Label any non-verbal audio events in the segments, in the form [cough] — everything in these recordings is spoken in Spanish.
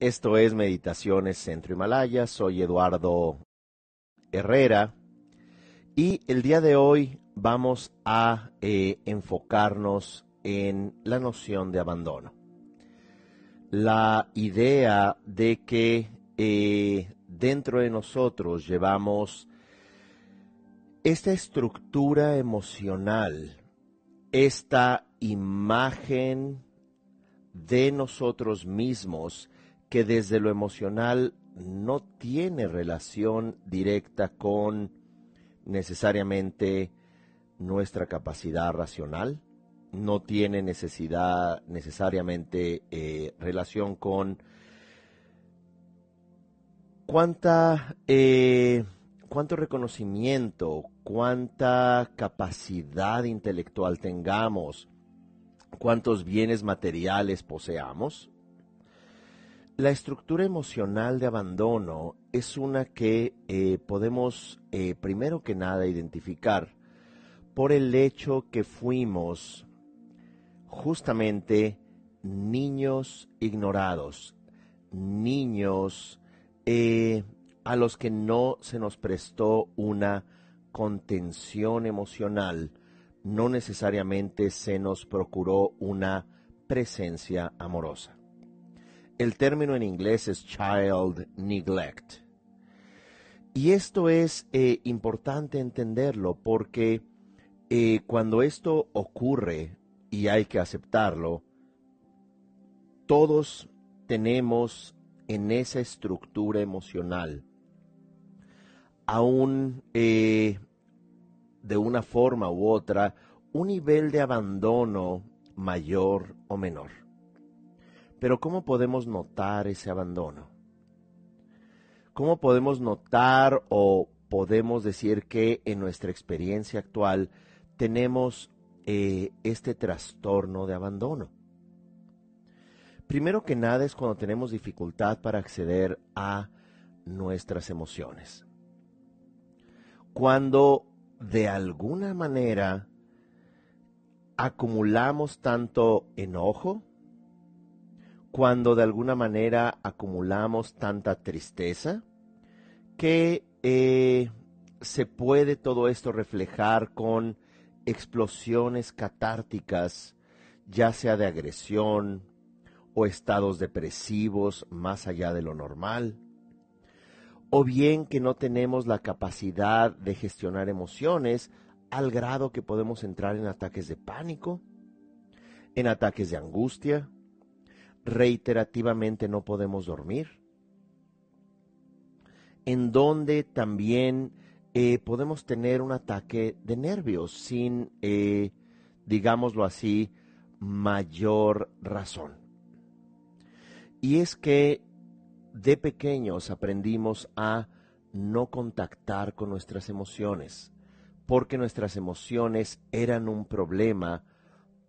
Esto es Meditaciones Centro Himalaya. Soy Eduardo Herrera y el día de hoy vamos a eh, enfocarnos en la noción de abandono. La idea de que eh, dentro de nosotros llevamos esta estructura emocional, esta imagen de nosotros mismos que desde lo emocional no tiene relación directa con necesariamente nuestra capacidad racional, no tiene necesidad necesariamente eh, relación con cuánta eh, cuánto reconocimiento, cuánta capacidad intelectual tengamos, cuántos bienes materiales poseamos. La estructura emocional de abandono es una que eh, podemos, eh, primero que nada, identificar por el hecho que fuimos justamente niños ignorados, niños eh, a los que no se nos prestó una contención emocional, no necesariamente se nos procuró una presencia amorosa. El término en inglés es child neglect. Y esto es eh, importante entenderlo porque eh, cuando esto ocurre, y hay que aceptarlo, todos tenemos en esa estructura emocional, aún eh, de una forma u otra, un nivel de abandono mayor o menor. Pero ¿cómo podemos notar ese abandono? ¿Cómo podemos notar o podemos decir que en nuestra experiencia actual tenemos eh, este trastorno de abandono? Primero que nada es cuando tenemos dificultad para acceder a nuestras emociones. Cuando de alguna manera acumulamos tanto enojo, cuando de alguna manera acumulamos tanta tristeza, que eh, se puede todo esto reflejar con explosiones catárticas, ya sea de agresión o estados depresivos más allá de lo normal, o bien que no tenemos la capacidad de gestionar emociones al grado que podemos entrar en ataques de pánico, en ataques de angustia, reiterativamente no podemos dormir, en donde también eh, podemos tener un ataque de nervios sin, eh, digámoslo así, mayor razón. Y es que de pequeños aprendimos a no contactar con nuestras emociones, porque nuestras emociones eran un problema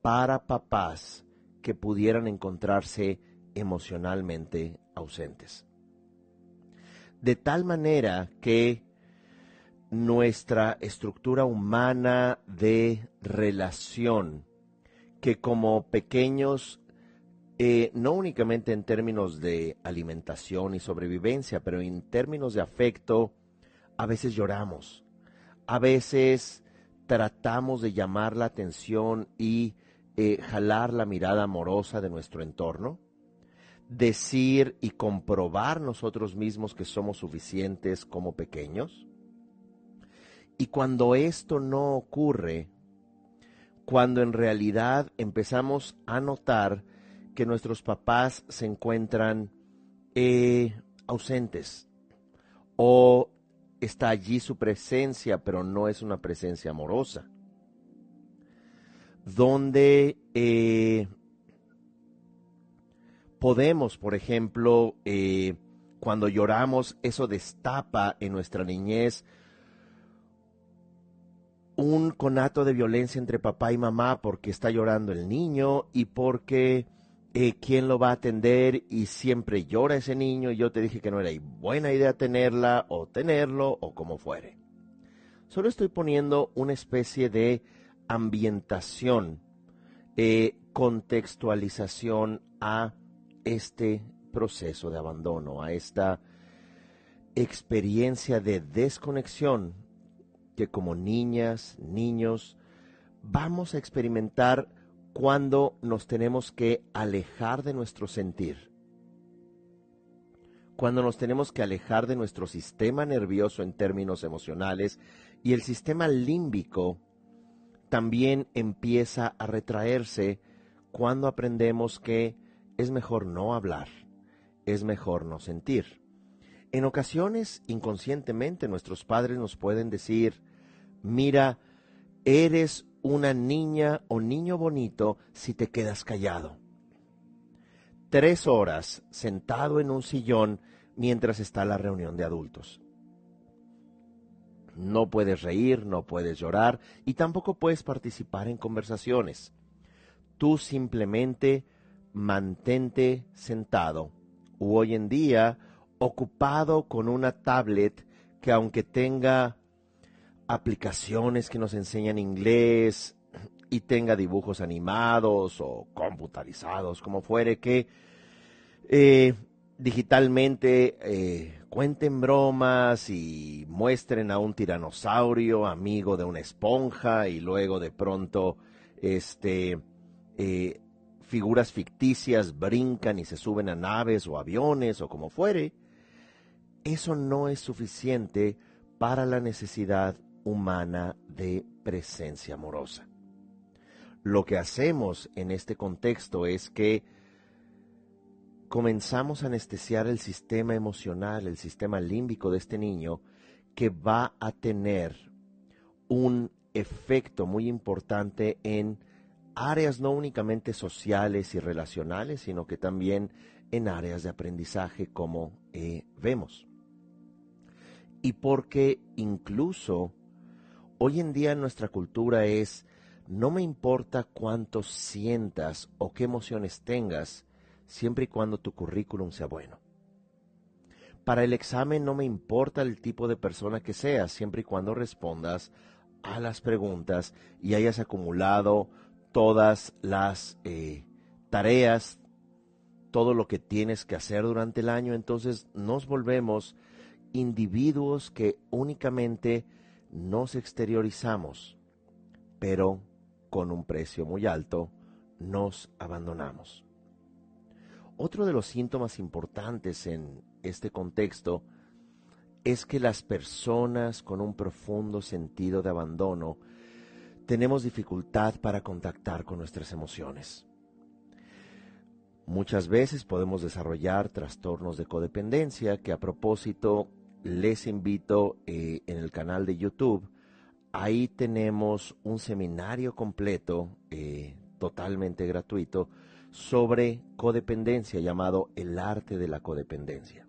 para papás que pudieran encontrarse emocionalmente ausentes. De tal manera que nuestra estructura humana de relación, que como pequeños eh, no únicamente en términos de alimentación y sobrevivencia, pero en términos de afecto, a veces lloramos, a veces tratamos de llamar la atención y eh, jalar la mirada amorosa de nuestro entorno, decir y comprobar nosotros mismos que somos suficientes como pequeños. Y cuando esto no ocurre, cuando en realidad empezamos a notar nuestros papás se encuentran eh, ausentes o está allí su presencia, pero no es una presencia amorosa. Donde eh, podemos, por ejemplo, eh, cuando lloramos, eso destapa en nuestra niñez un conato de violencia entre papá y mamá porque está llorando el niño y porque eh, quién lo va a atender y siempre llora ese niño y yo te dije que no era buena idea tenerla o tenerlo o como fuere. Solo estoy poniendo una especie de ambientación, eh, contextualización a este proceso de abandono, a esta experiencia de desconexión que como niñas, niños, vamos a experimentar cuando nos tenemos que alejar de nuestro sentir, cuando nos tenemos que alejar de nuestro sistema nervioso en términos emocionales y el sistema límbico también empieza a retraerse cuando aprendemos que es mejor no hablar, es mejor no sentir. En ocasiones, inconscientemente, nuestros padres nos pueden decir, mira, eres una niña o niño bonito si te quedas callado. Tres horas sentado en un sillón mientras está la reunión de adultos. No puedes reír, no puedes llorar y tampoco puedes participar en conversaciones. Tú simplemente mantente sentado o hoy en día ocupado con una tablet que aunque tenga aplicaciones que nos enseñan inglés y tenga dibujos animados o computarizados, como fuere, que eh, digitalmente eh, cuenten bromas y muestren a un tiranosaurio amigo de una esponja y luego de pronto este eh, figuras ficticias brincan y se suben a naves o aviones o como fuere, eso no es suficiente para la necesidad humana de presencia amorosa. Lo que hacemos en este contexto es que comenzamos a anestesiar el sistema emocional, el sistema límbico de este niño, que va a tener un efecto muy importante en áreas no únicamente sociales y relacionales, sino que también en áreas de aprendizaje como eh, vemos. Y porque incluso hoy en día nuestra cultura es, no me importa cuánto sientas o qué emociones tengas, siempre y cuando tu currículum sea bueno. Para el examen no me importa el tipo de persona que seas, siempre y cuando respondas a las preguntas y hayas acumulado todas las eh, tareas, todo lo que tienes que hacer durante el año, entonces nos volvemos individuos que únicamente nos exteriorizamos, pero con un precio muy alto nos abandonamos. Otro de los síntomas importantes en este contexto es que las personas con un profundo sentido de abandono tenemos dificultad para contactar con nuestras emociones. Muchas veces podemos desarrollar trastornos de codependencia que a propósito les invito eh, en el canal de YouTube. Ahí tenemos un seminario completo, eh, totalmente gratuito, sobre codependencia llamado El arte de la codependencia.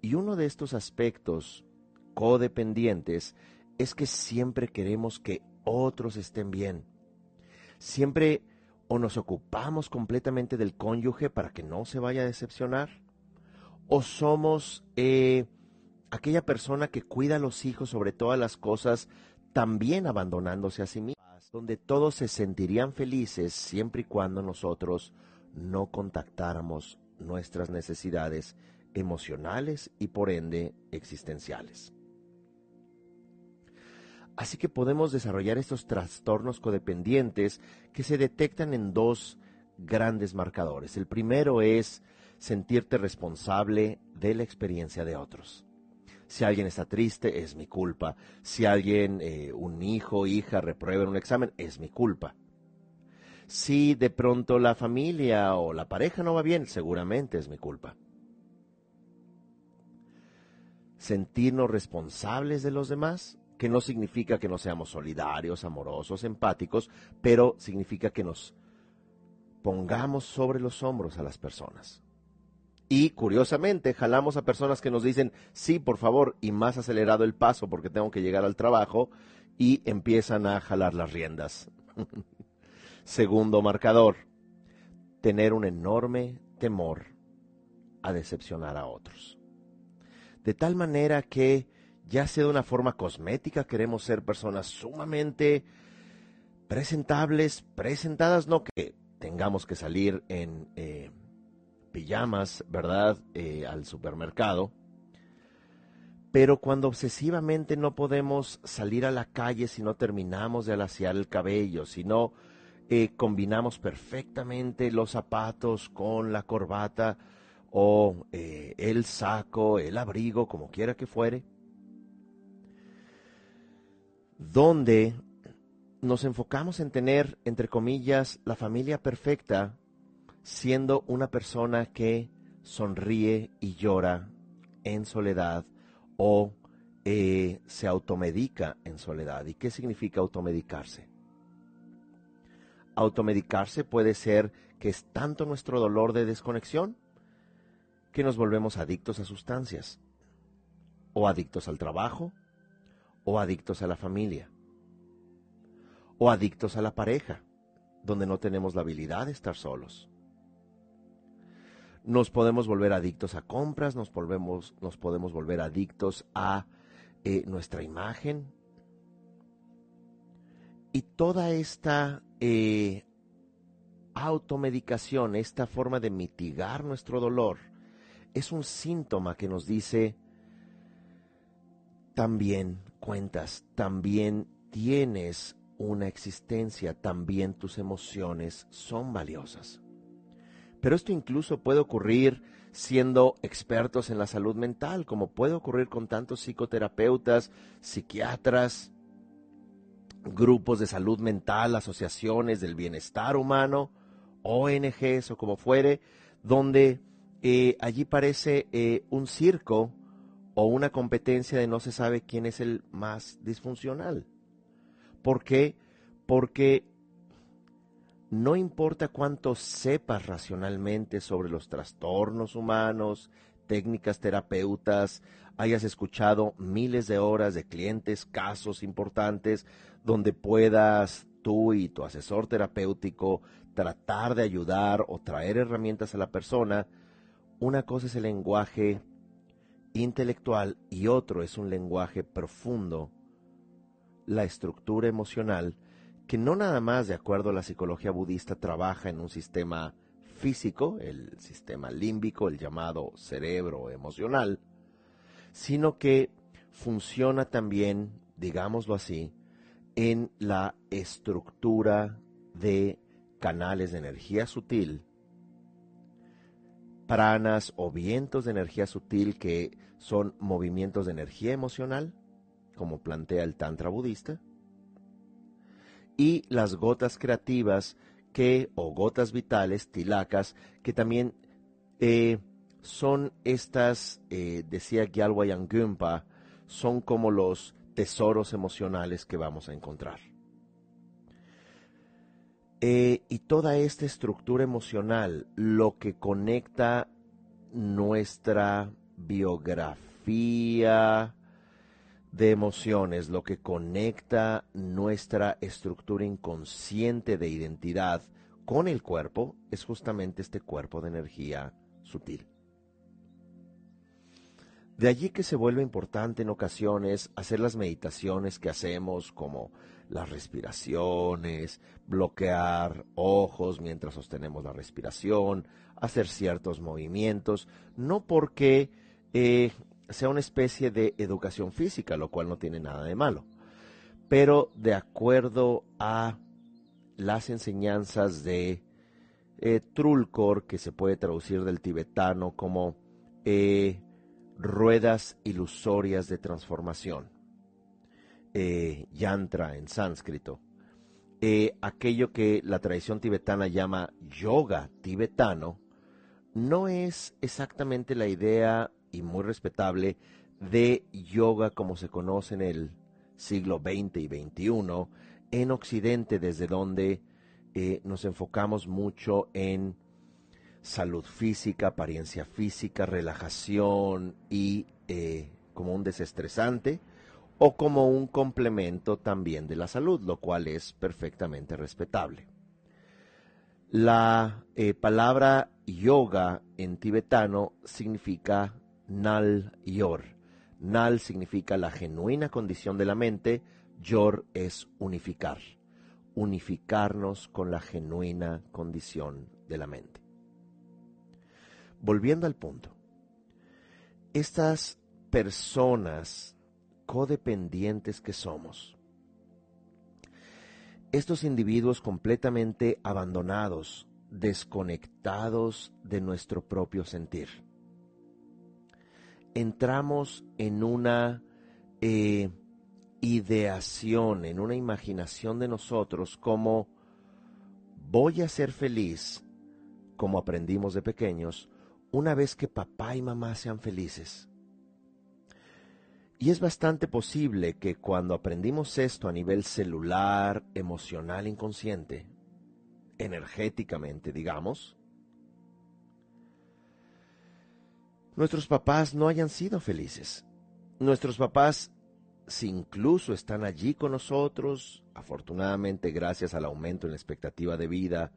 Y uno de estos aspectos codependientes es que siempre queremos que otros estén bien. Siempre o nos ocupamos completamente del cónyuge para que no se vaya a decepcionar, o somos eh, aquella persona que cuida a los hijos sobre todas las cosas, también abandonándose a sí mismas, donde todos se sentirían felices siempre y cuando nosotros no contactáramos nuestras necesidades emocionales y por ende existenciales. Así que podemos desarrollar estos trastornos codependientes que se detectan en dos grandes marcadores. El primero es sentirte responsable de la experiencia de otros. Si alguien está triste, es mi culpa. Si alguien, eh, un hijo, hija, reprueba en un examen, es mi culpa. Si de pronto la familia o la pareja no va bien, seguramente es mi culpa. Sentirnos responsables de los demás que no significa que no seamos solidarios, amorosos, empáticos, pero significa que nos pongamos sobre los hombros a las personas. Y curiosamente, jalamos a personas que nos dicen, sí, por favor, y más acelerado el paso porque tengo que llegar al trabajo, y empiezan a jalar las riendas. [laughs] Segundo marcador, tener un enorme temor a decepcionar a otros. De tal manera que ya sea de una forma cosmética, queremos ser personas sumamente presentables, presentadas, no que tengamos que salir en eh, pijamas, ¿verdad?, eh, al supermercado. Pero cuando obsesivamente no podemos salir a la calle si no terminamos de alaciar el cabello, si no eh, combinamos perfectamente los zapatos con la corbata o eh, el saco, el abrigo, como quiera que fuere, donde nos enfocamos en tener, entre comillas, la familia perfecta, siendo una persona que sonríe y llora en soledad o eh, se automedica en soledad. ¿Y qué significa automedicarse? Automedicarse puede ser que es tanto nuestro dolor de desconexión que nos volvemos adictos a sustancias, o adictos al trabajo, o adictos a la familia, o adictos a la pareja, donde no tenemos la habilidad de estar solos. Nos podemos volver adictos a compras, nos, volvemos, nos podemos volver adictos a eh, nuestra imagen. Y toda esta eh, automedicación, esta forma de mitigar nuestro dolor, es un síntoma que nos dice, también cuentas, también tienes una existencia, también tus emociones son valiosas. Pero esto incluso puede ocurrir siendo expertos en la salud mental, como puede ocurrir con tantos psicoterapeutas, psiquiatras, grupos de salud mental, asociaciones del bienestar humano, ONGs o como fuere, donde eh, allí parece eh, un circo o una competencia de no se sabe quién es el más disfuncional. ¿Por qué? Porque no importa cuánto sepas racionalmente sobre los trastornos humanos, técnicas terapeutas, hayas escuchado miles de horas de clientes, casos importantes, donde puedas tú y tu asesor terapéutico tratar de ayudar o traer herramientas a la persona, una cosa es el lenguaje intelectual y otro es un lenguaje profundo, la estructura emocional, que no nada más de acuerdo a la psicología budista trabaja en un sistema físico, el sistema límbico, el llamado cerebro emocional, sino que funciona también, digámoslo así, en la estructura de canales de energía sutil, pranas o vientos de energía sutil que son movimientos de energía emocional, como plantea el Tantra budista, y las gotas creativas que, o gotas vitales, tilacas, que también eh, son estas, eh, decía Gyalwayan Gumpa, son como los tesoros emocionales que vamos a encontrar. Eh, y toda esta estructura emocional, lo que conecta nuestra biografía, de emociones, lo que conecta nuestra estructura inconsciente de identidad con el cuerpo, es justamente este cuerpo de energía sutil. De allí que se vuelve importante en ocasiones hacer las meditaciones que hacemos, como las respiraciones, bloquear ojos mientras sostenemos la respiración, hacer ciertos movimientos, no porque eh, sea una especie de educación física, lo cual no tiene nada de malo. Pero de acuerdo a las enseñanzas de eh, Trulkor, que se puede traducir del tibetano como eh, ruedas ilusorias de transformación, eh, yantra en sánscrito, aquello que la tradición tibetana llama yoga tibetano, no es exactamente la idea y muy respetable de yoga como se conoce en el siglo XX y XXI en Occidente, desde donde eh, nos enfocamos mucho en salud física, apariencia física, relajación y eh, como un desestresante o como un complemento también de la salud, lo cual es perfectamente respetable. La eh, palabra yoga en tibetano significa Nal Yor. Nal significa la genuina condición de la mente, Yor es unificar, unificarnos con la genuina condición de la mente. volviendo al punto, estas personas codependientes que somos, estos individuos completamente abandonados, desconectados de nuestro propio sentir, entramos en una eh, ideación, en una imaginación de nosotros como voy a ser feliz, como aprendimos de pequeños, una vez que papá y mamá sean felices. Y es bastante posible que cuando aprendimos esto a nivel celular, emocional, inconsciente, energéticamente, digamos, nuestros papás no hayan sido felices. Nuestros papás, si incluso están allí con nosotros, afortunadamente gracias al aumento en la expectativa de vida,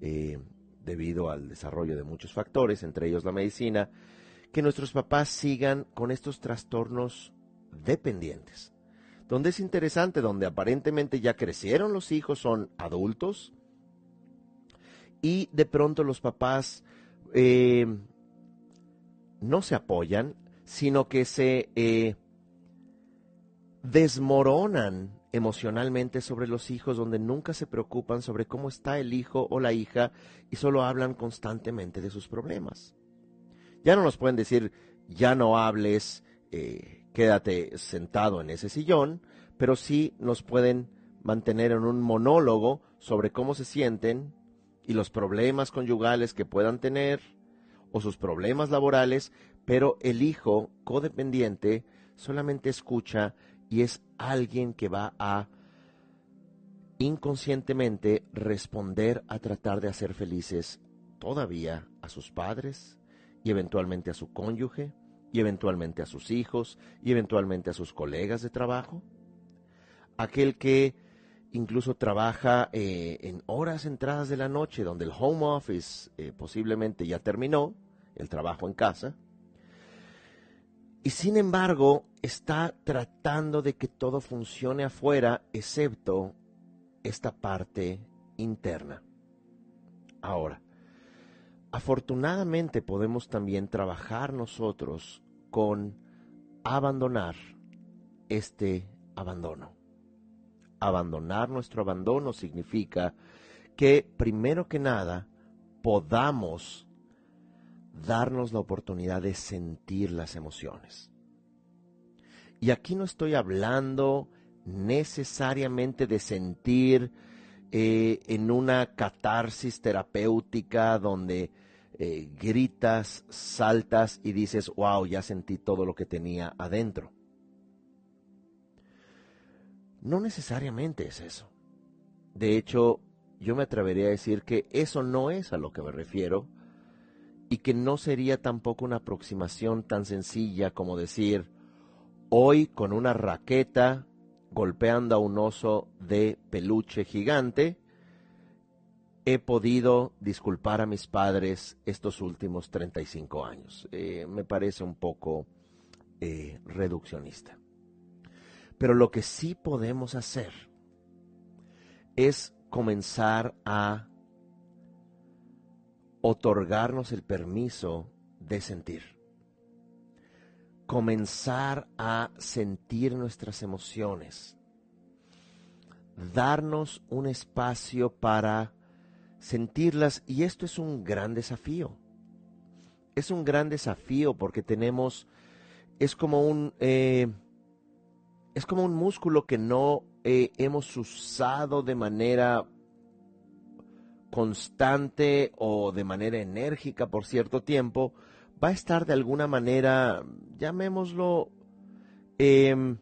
eh, debido al desarrollo de muchos factores, entre ellos la medicina, que nuestros papás sigan con estos trastornos dependientes. Donde es interesante, donde aparentemente ya crecieron los hijos, son adultos, y de pronto los papás eh, no se apoyan, sino que se eh, desmoronan emocionalmente sobre los hijos, donde nunca se preocupan sobre cómo está el hijo o la hija y solo hablan constantemente de sus problemas. Ya no nos pueden decir, ya no hables, eh, quédate sentado en ese sillón, pero sí nos pueden mantener en un monólogo sobre cómo se sienten y los problemas conyugales que puedan tener, o sus problemas laborales, pero el hijo codependiente solamente escucha y es alguien que va a inconscientemente responder a tratar de hacer felices todavía a sus padres y eventualmente a su cónyuge y eventualmente a sus hijos y eventualmente a sus colegas de trabajo. Aquel que incluso trabaja eh, en horas entradas de la noche, donde el home office eh, posiblemente ya terminó, el trabajo en casa, y sin embargo está tratando de que todo funcione afuera, excepto esta parte interna. Ahora, afortunadamente podemos también trabajar nosotros con abandonar este abandono. Abandonar nuestro abandono significa que primero que nada podamos darnos la oportunidad de sentir las emociones. Y aquí no estoy hablando necesariamente de sentir eh, en una catarsis terapéutica donde eh, gritas, saltas y dices, wow, ya sentí todo lo que tenía adentro. No necesariamente es eso. De hecho, yo me atrevería a decir que eso no es a lo que me refiero y que no sería tampoco una aproximación tan sencilla como decir, hoy con una raqueta golpeando a un oso de peluche gigante, he podido disculpar a mis padres estos últimos 35 años. Eh, me parece un poco eh, reduccionista. Pero lo que sí podemos hacer es comenzar a otorgarnos el permiso de sentir. Comenzar a sentir nuestras emociones. Darnos un espacio para sentirlas y esto es un gran desafío. Es un gran desafío porque tenemos, es como un, eh, es como un músculo que no eh, hemos usado de manera constante o de manera enérgica por cierto tiempo, va a estar de alguna manera, llamémoslo, em,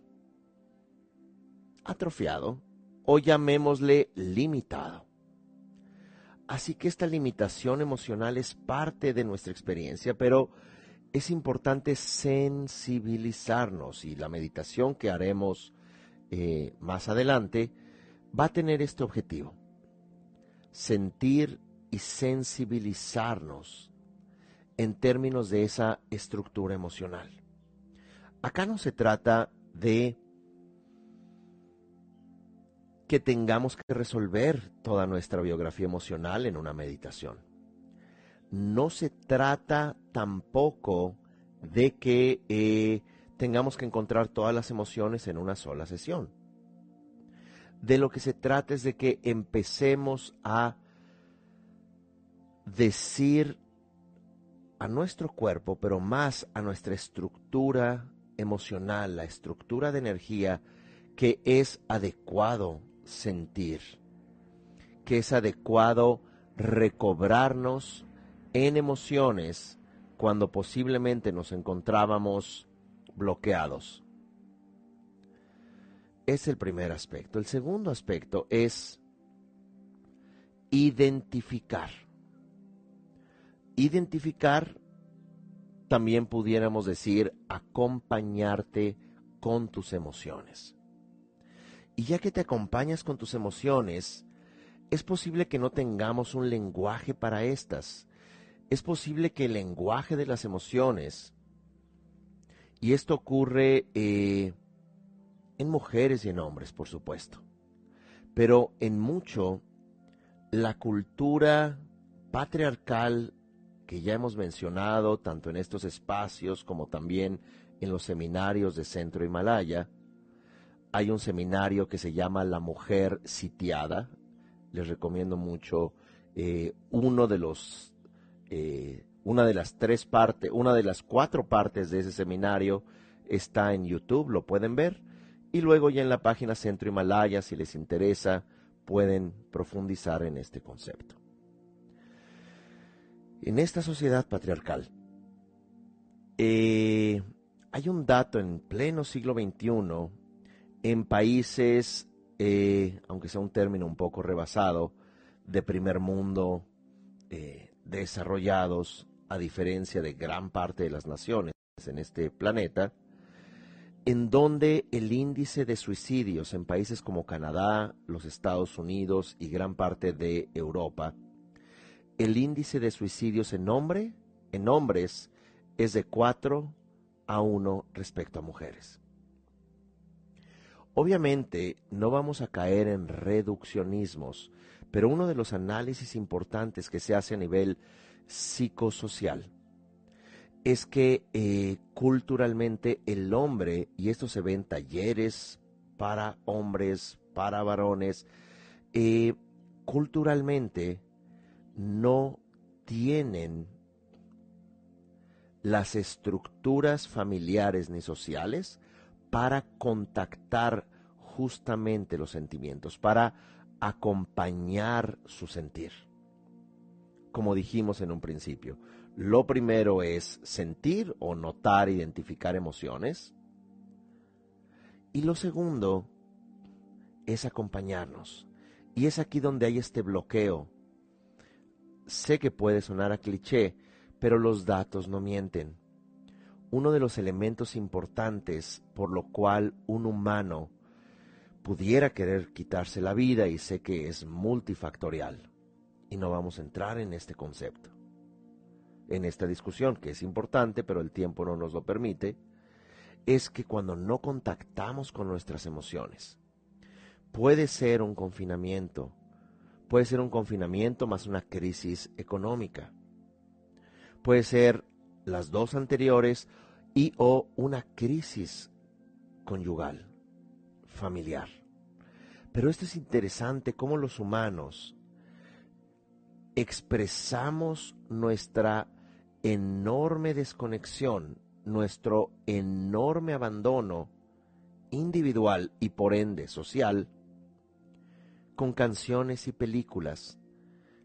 atrofiado o llamémosle limitado. Así que esta limitación emocional es parte de nuestra experiencia, pero es importante sensibilizarnos y la meditación que haremos eh, más adelante va a tener este objetivo sentir y sensibilizarnos en términos de esa estructura emocional. Acá no se trata de que tengamos que resolver toda nuestra biografía emocional en una meditación. no se trata tampoco de que eh, tengamos que encontrar todas las emociones en una sola sesión. De lo que se trata es de que empecemos a decir a nuestro cuerpo, pero más a nuestra estructura emocional, la estructura de energía, que es adecuado sentir, que es adecuado recobrarnos en emociones cuando posiblemente nos encontrábamos bloqueados. Es el primer aspecto. El segundo aspecto es identificar. Identificar, también pudiéramos decir, acompañarte con tus emociones. Y ya que te acompañas con tus emociones, es posible que no tengamos un lenguaje para estas. Es posible que el lenguaje de las emociones, y esto ocurre eh, en mujeres y en hombres, por supuesto, pero en mucho la cultura patriarcal que ya hemos mencionado, tanto en estos espacios como también en los seminarios de Centro Himalaya, hay un seminario que se llama La Mujer Sitiada. Les recomiendo mucho eh, uno de los, eh, una de las tres partes, una de las cuatro partes de ese seminario está en YouTube, lo pueden ver. Y luego ya en la página Centro Himalaya, si les interesa, pueden profundizar en este concepto. En esta sociedad patriarcal, eh, hay un dato en pleno siglo XXI, en países, eh, aunque sea un término un poco rebasado, de primer mundo, eh, desarrollados, a diferencia de gran parte de las naciones en este planeta, en donde el índice de suicidios en países como Canadá, los Estados Unidos y gran parte de Europa el índice de suicidios en hombre, en hombres, es de 4 a 1 respecto a mujeres. Obviamente no vamos a caer en reduccionismos, pero uno de los análisis importantes que se hace a nivel psicosocial es que eh, culturalmente el hombre, y esto se ve en talleres para hombres, para varones, eh, culturalmente no tienen las estructuras familiares ni sociales para contactar justamente los sentimientos, para acompañar su sentir. Como dijimos en un principio, lo primero es sentir o notar, identificar emociones. Y lo segundo es acompañarnos. Y es aquí donde hay este bloqueo Sé que puede sonar a cliché, pero los datos no mienten. Uno de los elementos importantes por lo cual un humano pudiera querer quitarse la vida, y sé que es multifactorial, y no vamos a entrar en este concepto, en esta discusión, que es importante, pero el tiempo no nos lo permite, es que cuando no contactamos con nuestras emociones, puede ser un confinamiento, Puede ser un confinamiento más una crisis económica. Puede ser las dos anteriores y o una crisis conyugal, familiar. Pero esto es interesante cómo los humanos expresamos nuestra enorme desconexión, nuestro enorme abandono individual y por ende social con canciones y películas.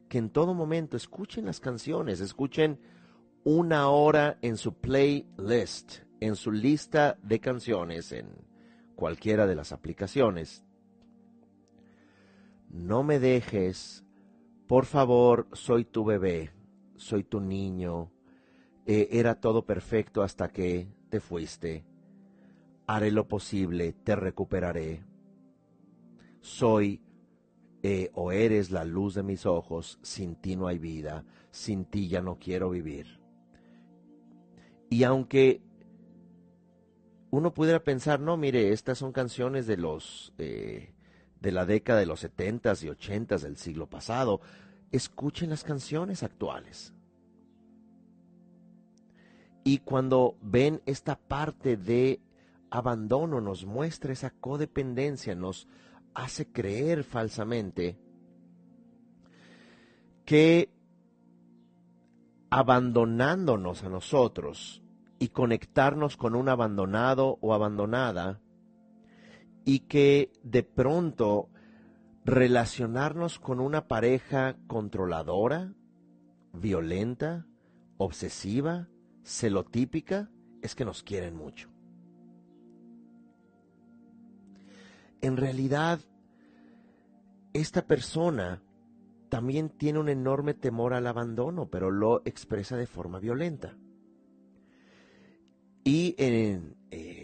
Que en todo momento escuchen las canciones, escuchen una hora en su playlist, en su lista de canciones, en cualquiera de las aplicaciones. No me dejes, por favor, soy tu bebé, soy tu niño, eh, era todo perfecto hasta que te fuiste. Haré lo posible, te recuperaré. Soy eh, o eres la luz de mis ojos, sin ti no hay vida, sin ti ya no quiero vivir. Y aunque uno pudiera pensar, no, mire, estas son canciones de los eh, de la década de los setentas y ochentas del siglo pasado, escuchen las canciones actuales. Y cuando ven esta parte de abandono, nos muestra esa codependencia, nos hace creer falsamente que abandonándonos a nosotros y conectarnos con un abandonado o abandonada, y que de pronto relacionarnos con una pareja controladora, violenta, obsesiva, celotípica, es que nos quieren mucho. En realidad, esta persona también tiene un enorme temor al abandono, pero lo expresa de forma violenta. Y en,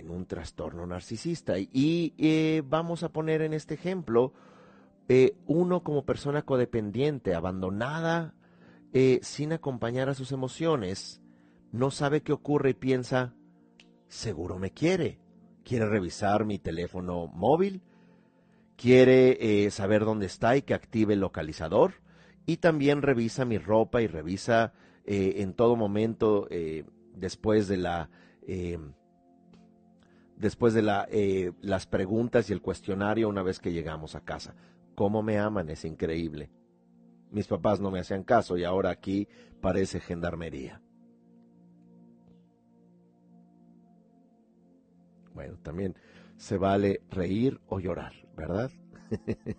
un trastorno narcisista. Y eh, vamos a poner en este ejemplo, eh, uno como persona codependiente, abandonada, eh, sin acompañar a sus emociones, no sabe qué ocurre y piensa, seguro me quiere, quiere revisar mi teléfono móvil, quiere saber dónde está y que active el localizador, y también revisa mi ropa y revisa en todo momento después de la después de la, eh, las preguntas y el cuestionario una vez que llegamos a casa. ¿Cómo me aman? Es increíble. Mis papás no me hacían caso y ahora aquí parece gendarmería. Bueno, también se vale reír o llorar, ¿verdad? [laughs]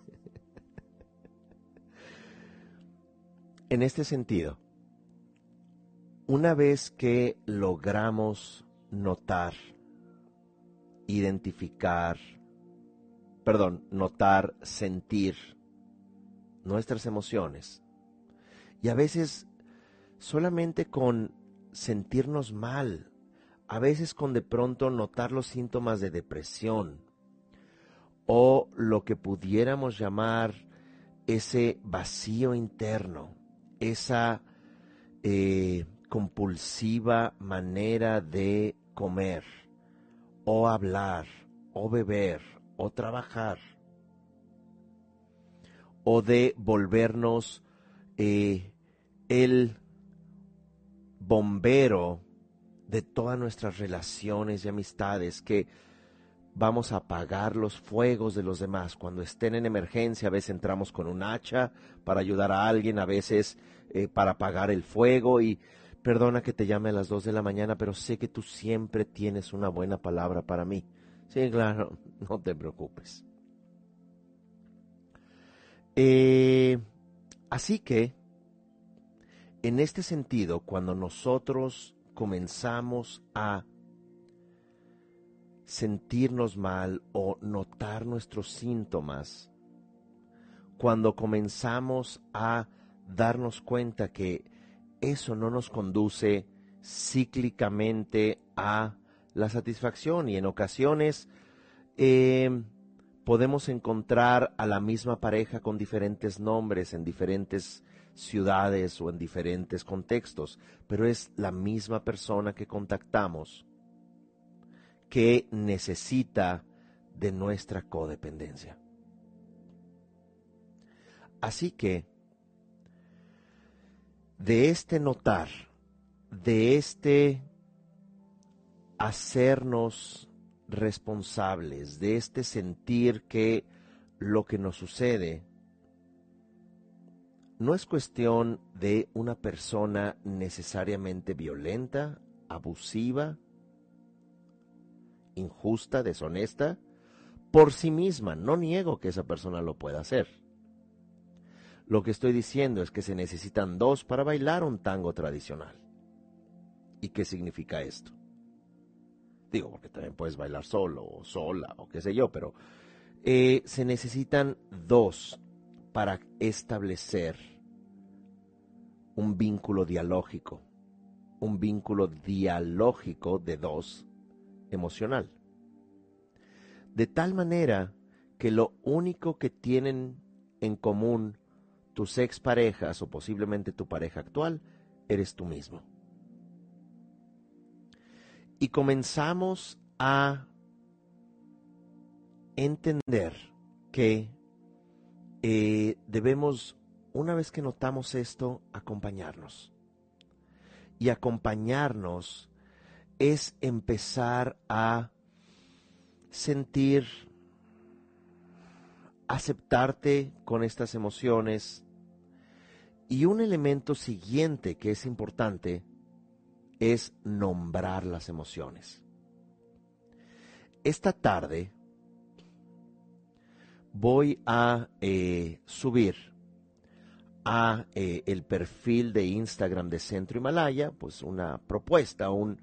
en este sentido, una vez que logramos notar identificar, perdón, notar, sentir nuestras emociones. Y a veces solamente con sentirnos mal, a veces con de pronto notar los síntomas de depresión o lo que pudiéramos llamar ese vacío interno, esa eh, compulsiva manera de comer o hablar, o beber, o trabajar, o de volvernos eh, el bombero de todas nuestras relaciones y amistades, que vamos a apagar los fuegos de los demás. Cuando estén en emergencia, a veces entramos con un hacha para ayudar a alguien, a veces eh, para apagar el fuego y Perdona que te llame a las dos de la mañana, pero sé que tú siempre tienes una buena palabra para mí. Sí, claro, [laughs] no te preocupes. Eh, así que, en este sentido, cuando nosotros comenzamos a sentirnos mal o notar nuestros síntomas, cuando comenzamos a darnos cuenta que eso no nos conduce cíclicamente a la satisfacción y en ocasiones eh, podemos encontrar a la misma pareja con diferentes nombres en diferentes ciudades o en diferentes contextos, pero es la misma persona que contactamos que necesita de nuestra codependencia. Así que de este notar, de este hacernos responsables, de este sentir que lo que nos sucede no es cuestión de una persona necesariamente violenta, abusiva, injusta, deshonesta, por sí misma. No niego que esa persona lo pueda hacer. Lo que estoy diciendo es que se necesitan dos para bailar un tango tradicional. ¿Y qué significa esto? Digo, porque también puedes bailar solo o sola o qué sé yo, pero eh, se necesitan dos para establecer un vínculo dialógico, un vínculo dialógico de dos emocional. De tal manera que lo único que tienen en común tus exparejas o posiblemente tu pareja actual, eres tú mismo. Y comenzamos a entender que eh, debemos, una vez que notamos esto, acompañarnos. Y acompañarnos es empezar a sentir, aceptarte con estas emociones. Y un elemento siguiente que es importante es nombrar las emociones. Esta tarde voy a eh, subir a eh, el perfil de Instagram de Centro Himalaya, pues una propuesta, un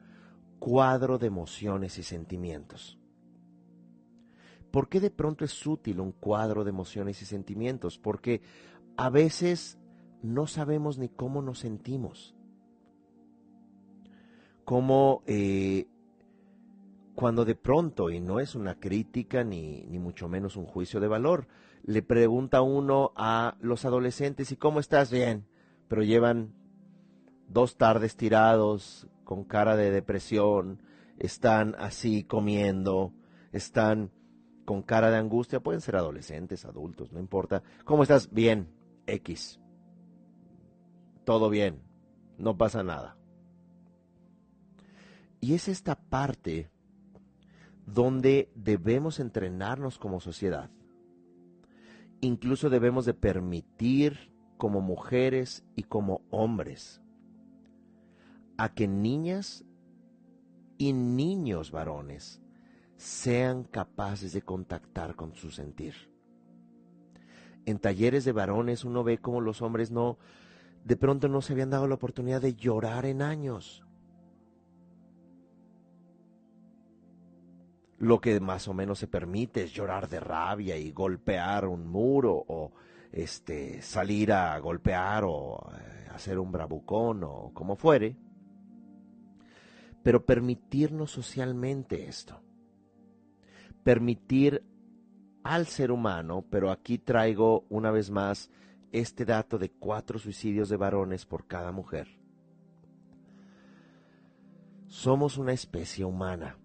cuadro de emociones y sentimientos. ¿Por qué de pronto es útil un cuadro de emociones y sentimientos? Porque a veces no sabemos ni cómo nos sentimos. Cómo eh, cuando de pronto, y no es una crítica ni, ni mucho menos un juicio de valor, le pregunta uno a los adolescentes, ¿y cómo estás? Bien, pero llevan dos tardes tirados con cara de depresión, están así comiendo, están con cara de angustia, pueden ser adolescentes, adultos, no importa. ¿Cómo estás? Bien, X. Todo bien, no pasa nada. Y es esta parte donde debemos entrenarnos como sociedad. Incluso debemos de permitir como mujeres y como hombres a que niñas y niños varones sean capaces de contactar con su sentir. En talleres de varones uno ve como los hombres no, de pronto no se habían dado la oportunidad de llorar en años. Lo que más o menos se permite es llorar de rabia y golpear un muro o este salir a golpear o eh, hacer un bravucón o como fuere, pero permitirnos socialmente esto. Permitir al ser humano, pero aquí traigo una vez más este dato de cuatro suicidios de varones por cada mujer. Somos una especie humana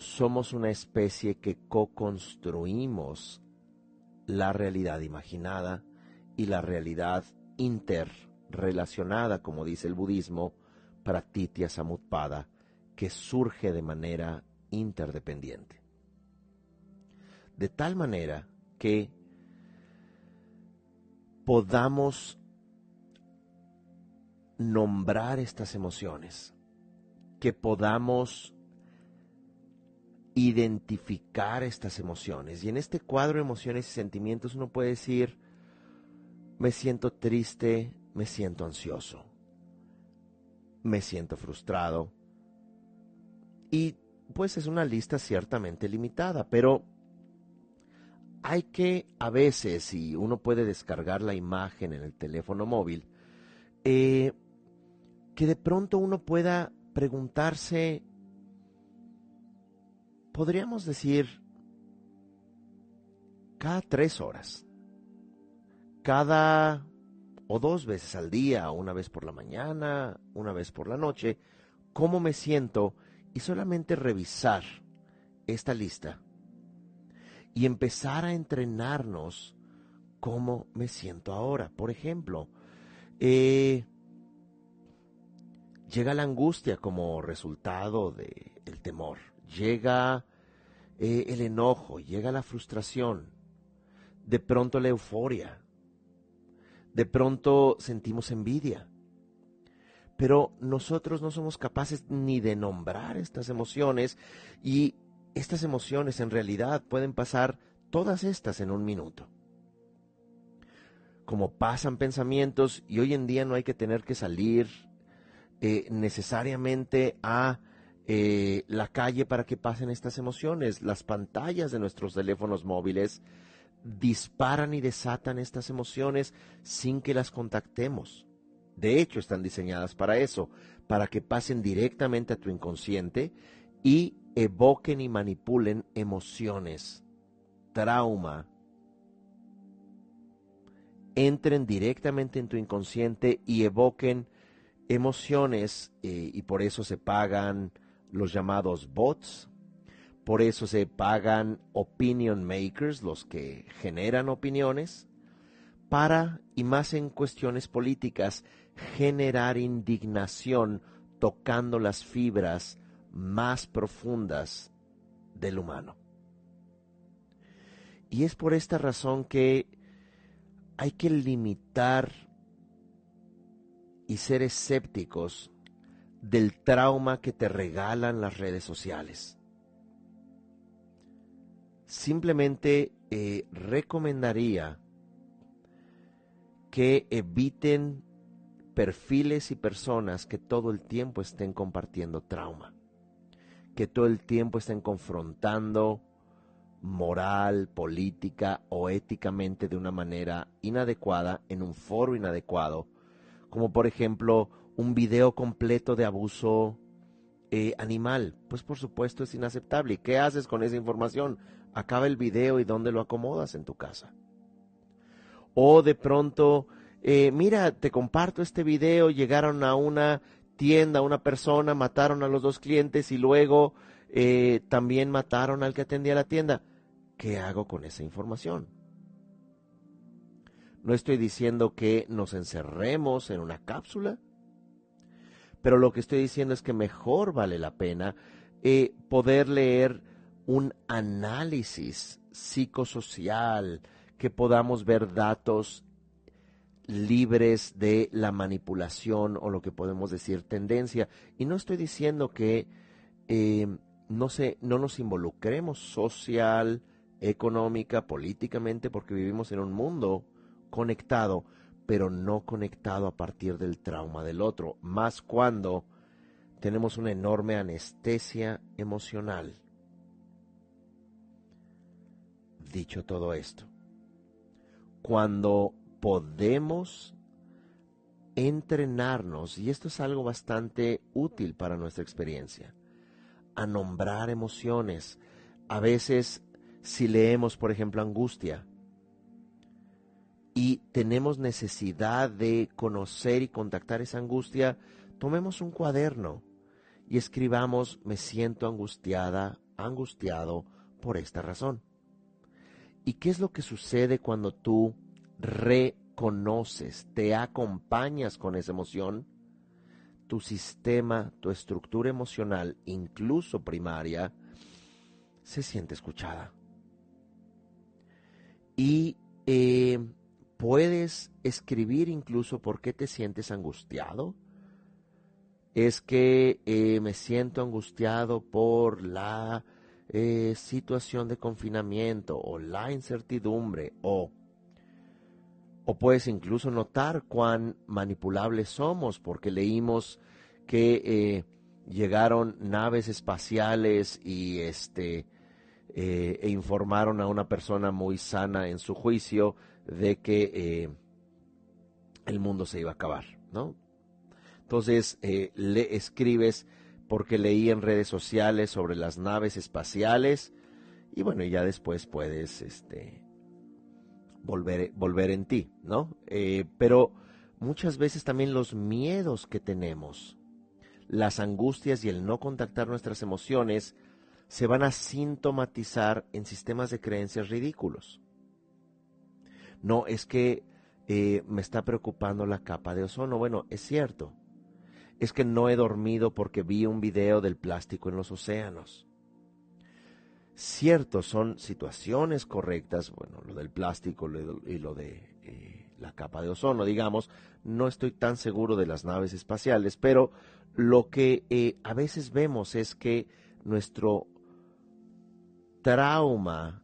somos una especie que co-construimos la realidad imaginada y la realidad interrelacionada, como dice el budismo, Pratitya Samutpada, que surge de manera interdependiente. De tal manera que podamos nombrar estas emociones, que podamos identificar estas emociones. Y en este cuadro emociones y sentimientos uno puede decir, me siento triste, me siento ansioso, me siento frustrado. Y pues es una lista ciertamente limitada, pero hay que a veces, y uno puede descargar la imagen en el teléfono móvil, eh, que de pronto uno pueda preguntarse podríamos decir cada tres horas, cada o dos veces al día, una vez por la mañana, una vez por la noche, cómo me siento y solamente revisar esta lista y empezar a entrenarnos cómo me siento ahora. Por ejemplo, eh, llega la angustia como resultado del temor llega eh, el enojo, llega la frustración, de pronto la euforia, de pronto sentimos envidia. Pero nosotros no somos capaces ni de nombrar estas emociones y estas emociones en realidad pueden pasar todas estas en un minuto. Como pasan pensamientos y hoy en día no hay que tener que salir eh, necesariamente a eh, la calle para que pasen estas emociones. Las pantallas de nuestros teléfonos móviles disparan y desatan estas emociones sin que las contactemos. De hecho, están diseñadas para eso, para que pasen directamente a tu inconsciente y evoquen y manipulen emociones, trauma, entren directamente en tu inconsciente y evoquen emociones eh, y por eso se pagan los llamados bots. Por eso se pagan opinion makers, los que generan opiniones, para, y más en cuestiones políticas, generar indignación tocando las fibras más profundas del humano. Y es por esta razón que hay que limitar y ser escépticos del trauma que te regalan las redes sociales. Simplemente eh, recomendaría que eviten perfiles y personas que todo el tiempo estén compartiendo trauma, que todo el tiempo estén confrontando moral, política o éticamente de una manera inadecuada en un foro inadecuado, como por ejemplo un video completo de abuso eh, animal. Pues por supuesto es inaceptable. ¿Y qué haces con esa información? Acaba el video y dónde lo acomodas en tu casa. O de pronto, eh, mira, te comparto este video, llegaron a una tienda, una persona, mataron a los dos clientes y luego eh, también mataron al que atendía la tienda. ¿Qué hago con esa información? No estoy diciendo que nos encerremos en una cápsula, pero lo que estoy diciendo es que mejor vale la pena eh, poder leer un análisis psicosocial, que podamos ver datos libres de la manipulación o lo que podemos decir tendencia. Y no estoy diciendo que eh, no, se, no nos involucremos social, económica, políticamente, porque vivimos en un mundo conectado, pero no conectado a partir del trauma del otro, más cuando tenemos una enorme anestesia emocional. Dicho todo esto, cuando podemos entrenarnos, y esto es algo bastante útil para nuestra experiencia, a nombrar emociones, a veces si leemos, por ejemplo, angustia y tenemos necesidad de conocer y contactar esa angustia, tomemos un cuaderno y escribamos, me siento angustiada, angustiado por esta razón. ¿Y qué es lo que sucede cuando tú reconoces, te acompañas con esa emoción? Tu sistema, tu estructura emocional, incluso primaria, se siente escuchada y eh, puedes escribir incluso por qué te sientes angustiado. Es que eh, me siento angustiado por la eh, situación de confinamiento o la incertidumbre o, o puedes incluso notar cuán manipulables somos porque leímos que llegaron naves espaciales y este eh, e informaron a una persona muy sana en su juicio de que eh, el mundo se iba a acabar, ¿no? Entonces eh, le escribes porque leí en redes sociales sobre las naves espaciales y bueno, ya después puedes este, volver, volver en ti, ¿no? pero muchas veces también los miedos que tenemos, las angustias y el no contactar nuestras emociones, se van a sintomatizar en sistemas de creencias ridículos. No, es que eh, me está preocupando la capa de ozono. Bueno, es cierto. Es que no he dormido porque vi un video del plástico en los océanos. Cierto, son situaciones correctas, bueno, lo del plástico y lo de eh, la capa de ozono, digamos, no estoy tan seguro de las naves espaciales, pero lo que eh, a veces vemos es que nuestro trauma,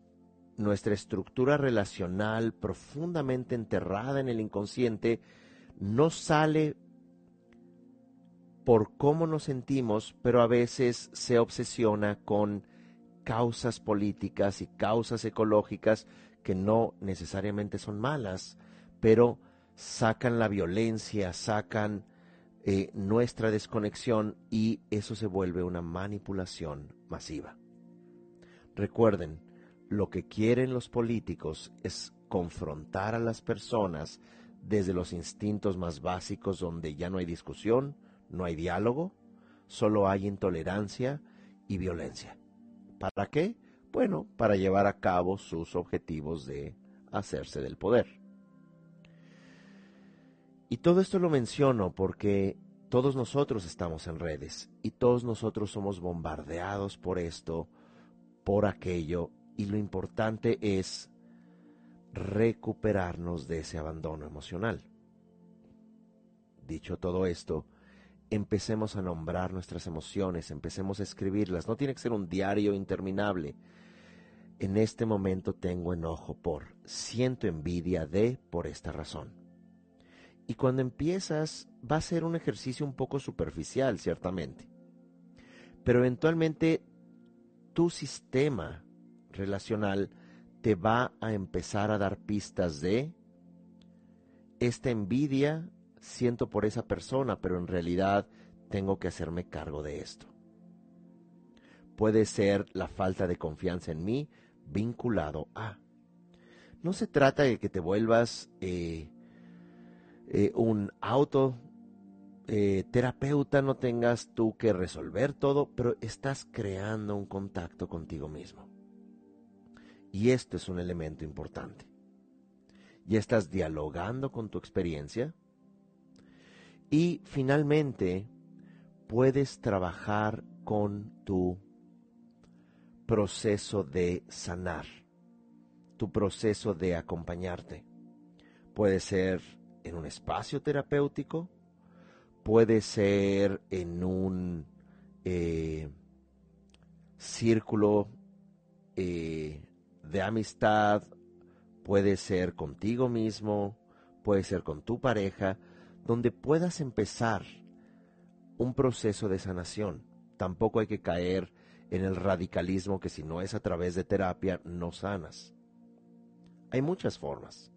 nuestra estructura relacional profundamente enterrada en el inconsciente, no sale por cómo nos sentimos, pero a veces se obsesiona con causas políticas y causas ecológicas que no necesariamente son malas, pero sacan la violencia, sacan eh, nuestra desconexión y eso se vuelve una manipulación masiva. Recuerden, lo que quieren los políticos es confrontar a las personas desde los instintos más básicos donde ya no hay discusión, no hay diálogo, solo hay intolerancia y violencia. ¿Para qué? Bueno, para llevar a cabo sus objetivos de hacerse del poder. Y todo esto lo menciono porque todos nosotros estamos en redes y todos nosotros somos bombardeados por esto, por aquello, y lo importante es recuperarnos de ese abandono emocional. Dicho todo esto, empecemos a nombrar nuestras emociones, empecemos a escribirlas. No tiene que ser un diario interminable. En este momento tengo enojo por, siento envidia de, por esta razón. Y cuando empiezas, va a ser un ejercicio un poco superficial, ciertamente. Pero eventualmente tu sistema relacional te va a empezar a dar pistas de esta envidia siento por esa persona, pero en realidad tengo que hacerme cargo de esto. Puede ser la falta de confianza en mí vinculado a. No se trata de que te vuelvas eh, eh, un auto eh, terapeuta, no tengas tú que resolver todo, pero estás creando un contacto contigo mismo. Y esto es un elemento importante. Ya estás dialogando con tu experiencia, y finalmente, puedes trabajar con tu proceso de sanar, tu proceso de acompañarte. Puede ser en un espacio terapéutico, puede ser en un eh, círculo eh, de amistad, puede ser contigo mismo, puede ser con tu pareja, donde puedas empezar un proceso de sanación. Tampoco hay que caer en el radicalismo que si no es a través de terapia no sanas. Hay muchas formas.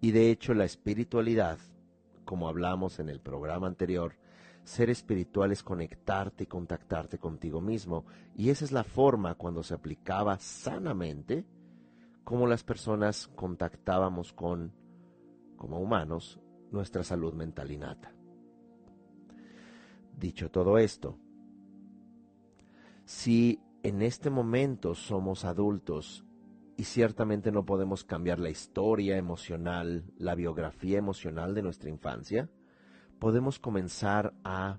Y de hecho la espiritualidad, como hablamos en el programa anterior, ser espiritual es conectarte y contactarte contigo mismo. Y esa es la forma cuando se aplicaba sanamente, como las personas contactábamos con, como humanos, nuestra salud mental innata. Dicho todo esto, si en este momento somos adultos y ciertamente no podemos cambiar la historia emocional, la biografía emocional de nuestra infancia, podemos comenzar a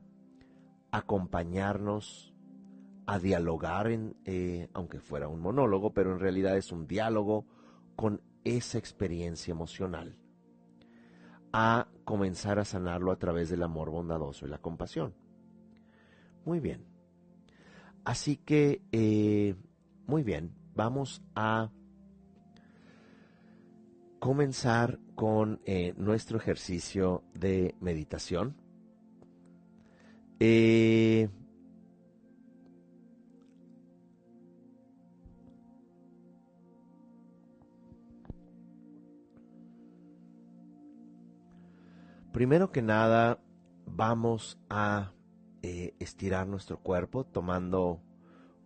acompañarnos, a dialogar, en, eh, aunque fuera un monólogo, pero en realidad es un diálogo con esa experiencia emocional a comenzar a sanarlo a través del amor bondadoso y la compasión. Muy bien. Así que, eh, muy bien, vamos a comenzar con eh, nuestro ejercicio de meditación. Eh, Primero que nada, vamos a eh, estirar nuestro cuerpo tomando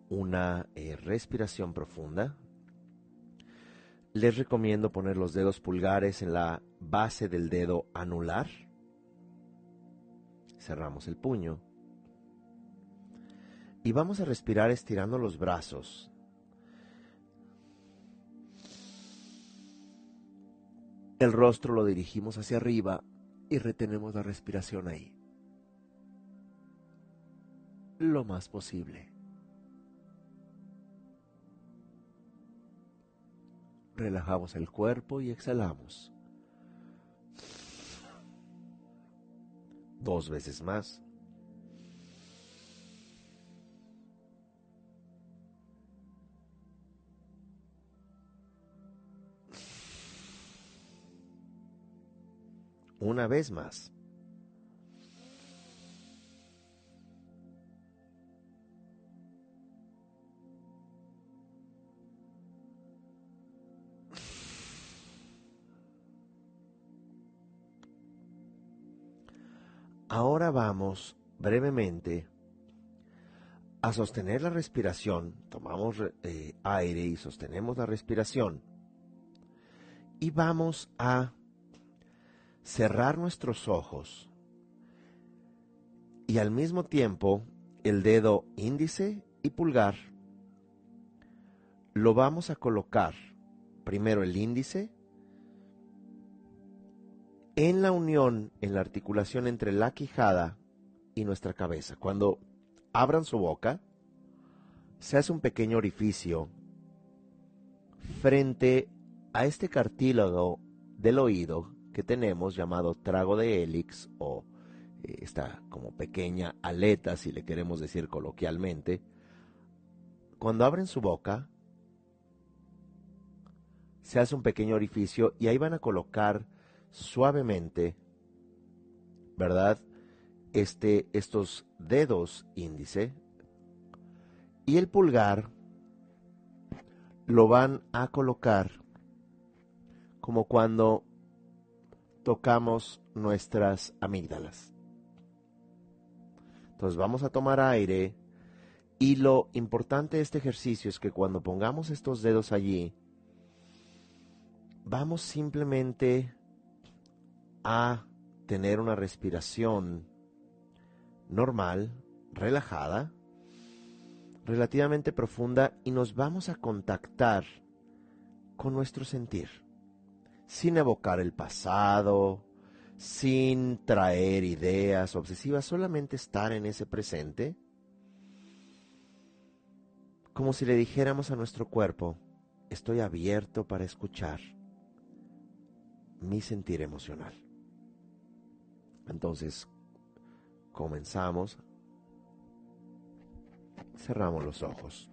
una respiración profunda. Les recomiendo poner los dedos pulgares en la base del dedo anular. Cerramos el puño. Y vamos a respirar estirando los brazos. El rostro lo dirigimos hacia arriba y retenemos la respiración ahí. Lo más posible. Relajamos el cuerpo y exhalamos. Dos veces más. una vez más. Ahora vamos brevemente a sostener la respiración. Tomamos eh, aire y sostenemos la respiración. Y vamos a cerrar nuestros ojos y al mismo tiempo el dedo índice y pulgar lo vamos a colocar primero el índice en la unión, en la articulación entre la quijada y nuestra cabeza. Cuando abran su boca, se hace un pequeño orificio frente a este cartílago del oído que tenemos llamado trago de hélix o eh, esta como pequeña aleta, si le queremos decir coloquialmente. Cuando abren su boca, se hace un pequeño orificio y ahí van a colocar suavemente, ¿verdad? Este, estos dedos índice y el pulgar lo van a colocar como cuando tocamos nuestras amígdalas. Entonces vamos a tomar aire y lo importante de este ejercicio es que cuando pongamos estos dedos allí, vamos simplemente a tener una respiración normal, relajada, relativamente profunda y nos vamos a contactar con nuestro sentir, sin evocar el pasado, sin traer ideas obsesivas, solamente estar en ese presente, como si le dijéramos a nuestro cuerpo, estoy abierto para escuchar mi sentir emocional. Entonces, comenzamos cerramos los ojos.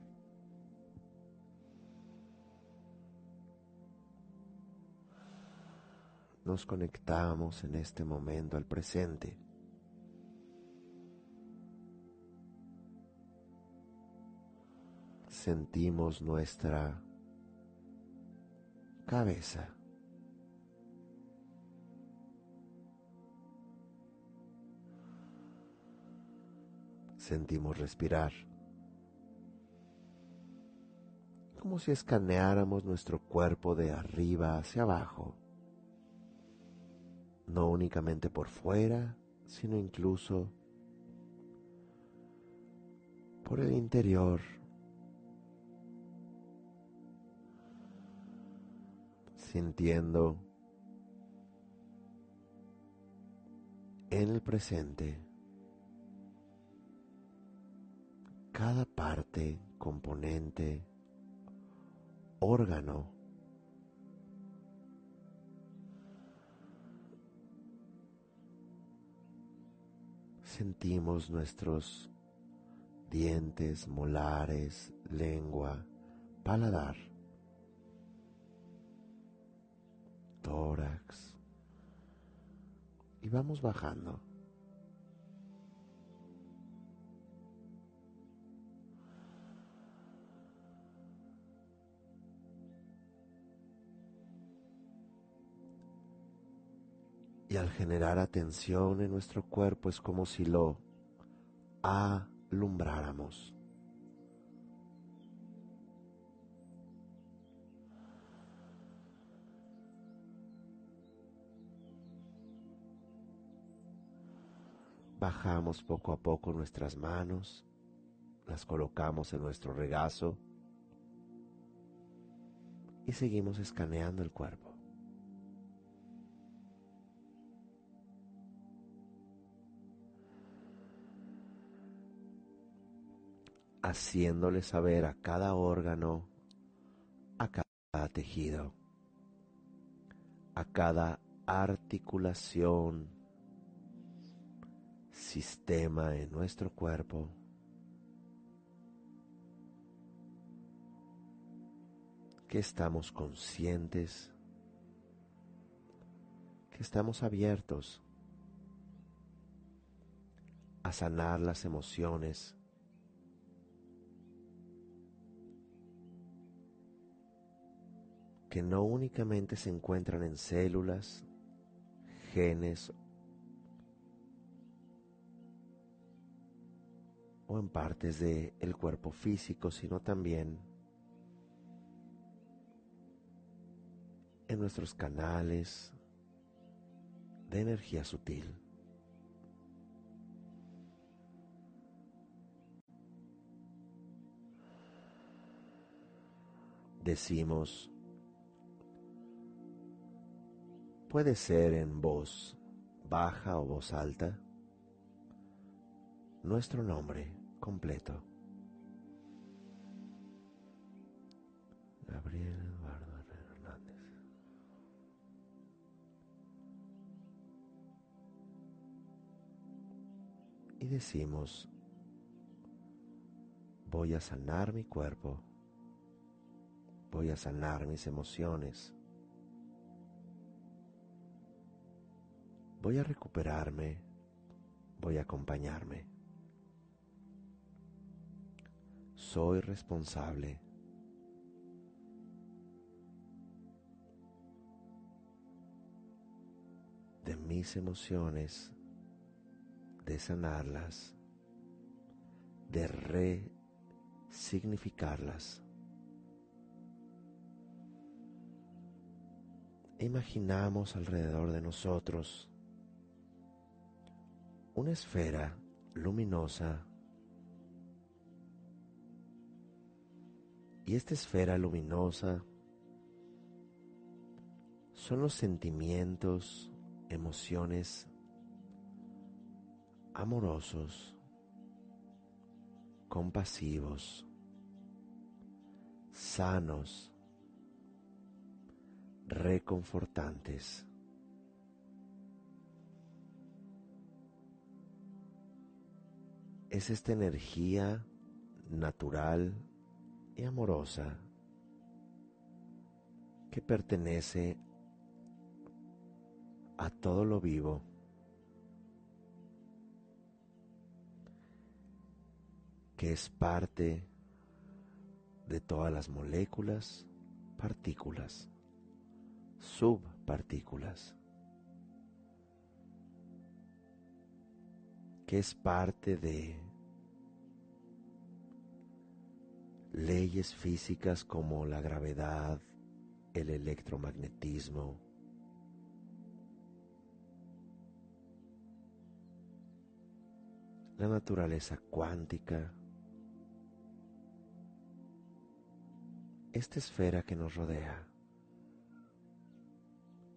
Nos conectamos en este momento al presente. Sentimos nuestra cabeza. Sentimos respirar. como si escaneáramos nuestro cuerpo de arriba hacia abajo, no únicamente por fuera, sino incluso por el interior, sintiendo en el presente cada parte, componente, órgano sentimos nuestros dientes, molares, lengua, paladar, tórax y vamos bajando. Y al generar atención en nuestro cuerpo es como si lo alumbráramos. Bajamos poco a poco nuestras manos, las colocamos en nuestro regazo y seguimos escaneando el cuerpo. Haciéndole saber a cada órgano, a cada tejido, a cada articulación, sistema en nuestro cuerpo, que estamos conscientes, que estamos abiertos a sanar las emociones que no únicamente se encuentran en células, genes o en partes del cuerpo físico, sino también en nuestros canales de energía sutil. Decimos Puede ser en voz baja o voz alta nuestro nombre completo. Gabriel Eduardo Hernández. Y decimos, voy a sanar mi cuerpo, voy a sanar mis emociones, voy a recuperarme, voy a acompañarme. Soy responsable. de mis emociones, de sanarlas, de resignificarlas. Imaginamos alrededor de nosotros una esfera luminosa y esta esfera luminosa son los sentimientos, emociones amorosos, compasivos, sanos, reconfortantes. Es esta energía natural y amorosa que pertenece a todo lo vivo. Que es parte de todas las moléculas, partículas, subpartículas, que es parte de leyes físicas como la gravedad, el electromagnetismo, la naturaleza cuántica, esta esfera que nos rodea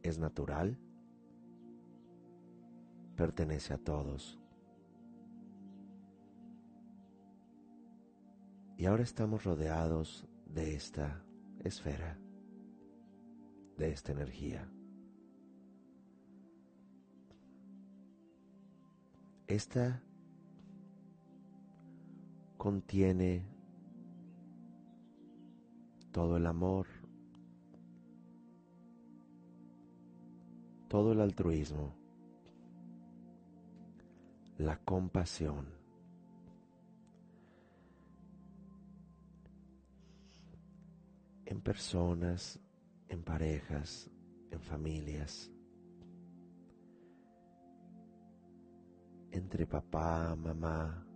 es natural, pertenece a todos. Y ahora estamos rodeados de esta esfera, de esta energía. Esta contiene todo el amor, todo el altruismo, la compasión. En personas, en parejas, en familias, entre papá, mamá,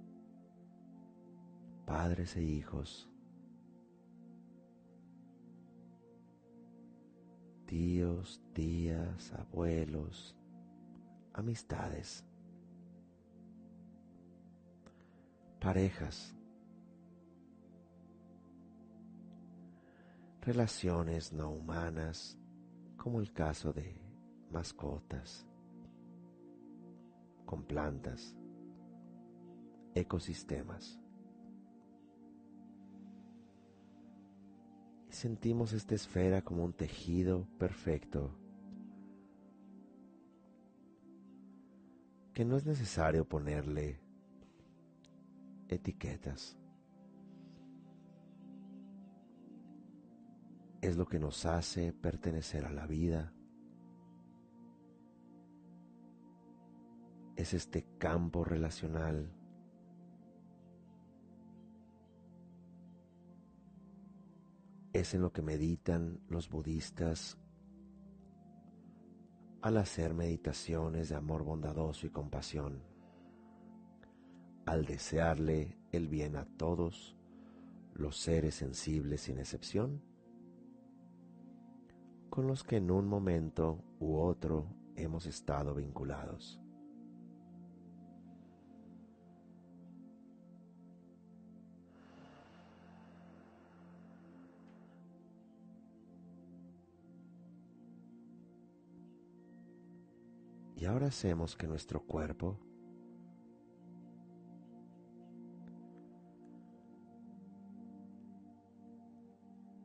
padres e hijos. tíos, tías, abuelos, amistades, parejas, relaciones no humanas, como el caso de mascotas, con plantas, ecosistemas. sentimos esta esfera como un tejido perfecto, que no es necesario ponerle etiquetas. Es lo que nos hace pertenecer a la vida. Es este campo relacional es en lo que meditan los budistas al hacer meditaciones de amor bondadoso y compasión, al desearle el bien a todos los seres sensibles sin excepción, con los que en un momento u otro hemos estado vinculados. Y ahora hacemos que nuestro cuerpo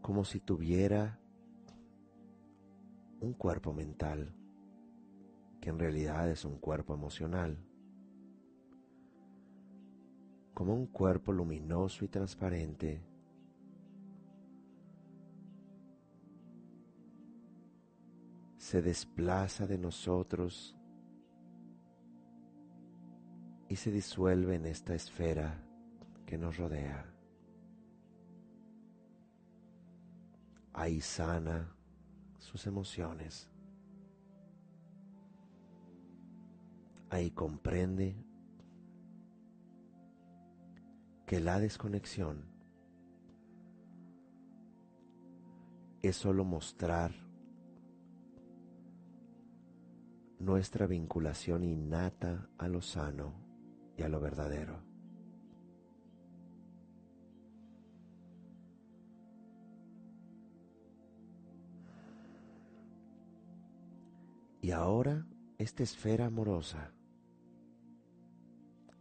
como si tuviera un cuerpo mental, que en realidad es un cuerpo emocional, como un cuerpo luminoso y transparente, se desplaza de nosotros y se disuelve en esta esfera que nos rodea. Ahí sana sus emociones. Ahí comprende que la desconexión es solo mostrar nuestra vinculación innata a lo sano y a lo verdadero. Y ahora esta esfera amorosa,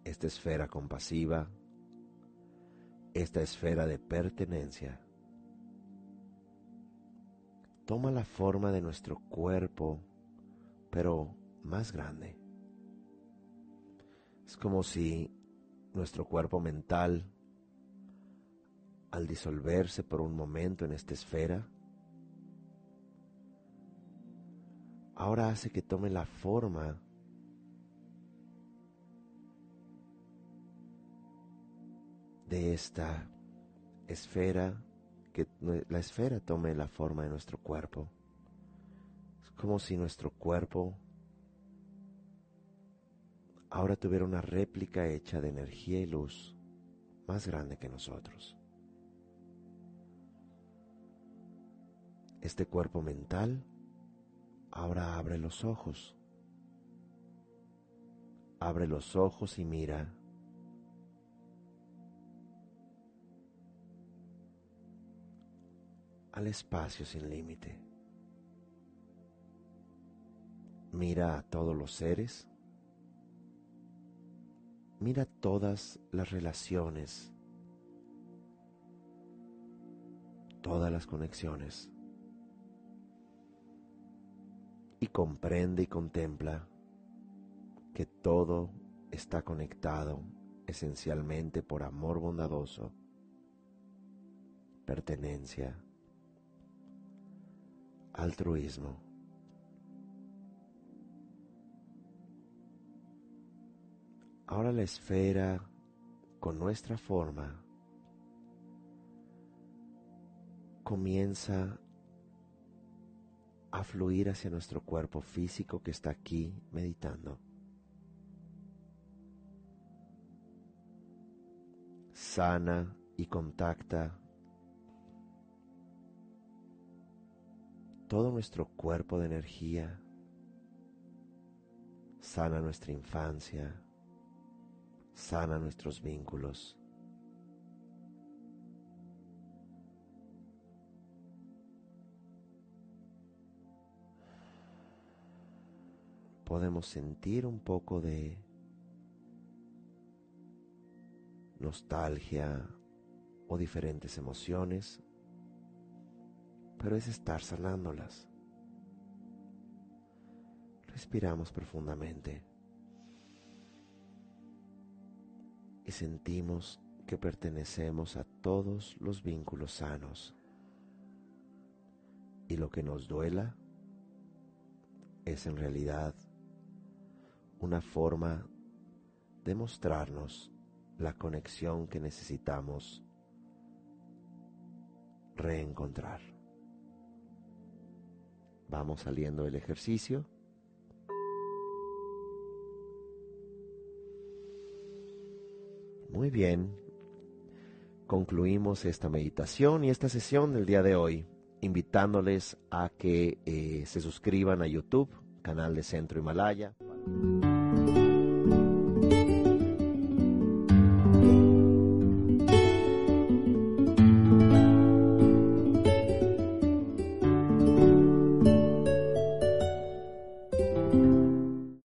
esta esfera compasiva, esta esfera de pertenencia, toma la forma de nuestro cuerpo, pero más grande. Es como si nuestro cuerpo mental, al disolverse por un momento en esta esfera, ahora hace que tome la forma de esta esfera, que la esfera tome la forma de nuestro cuerpo. Es como si nuestro cuerpo ahora tuviera una réplica hecha de energía y luz más grande que nosotros. Este cuerpo mental Ahora abre los ojos. Abre los ojos y mira. al espacio sin límite. Mira a todos los seres. Mira todas las relaciones, todas las conexiones y comprende y contempla que todo está conectado esencialmente por amor bondadoso, pertenencia, altruismo. Ahora la esfera con nuestra forma comienza a fluir hacia nuestro cuerpo físico que está aquí meditando. Sana y contacta todo nuestro cuerpo de energía. Sana nuestra infancia. Sana nuestros vínculos. Podemos sentir un poco de nostalgia o diferentes emociones, pero es estar sanándolas. Respiramos profundamente y sentimos que pertenecemos a todos los vínculos sanos y lo que nos duela es en realidad una forma de mostrarnos la conexión que necesitamos reencontrar. Vamos saliendo del ejercicio. Muy bien. Concluimos esta meditación y esta sesión del día de hoy, invitándoles a que eh, se suscriban a YouTube, canal de Centro Himalaya.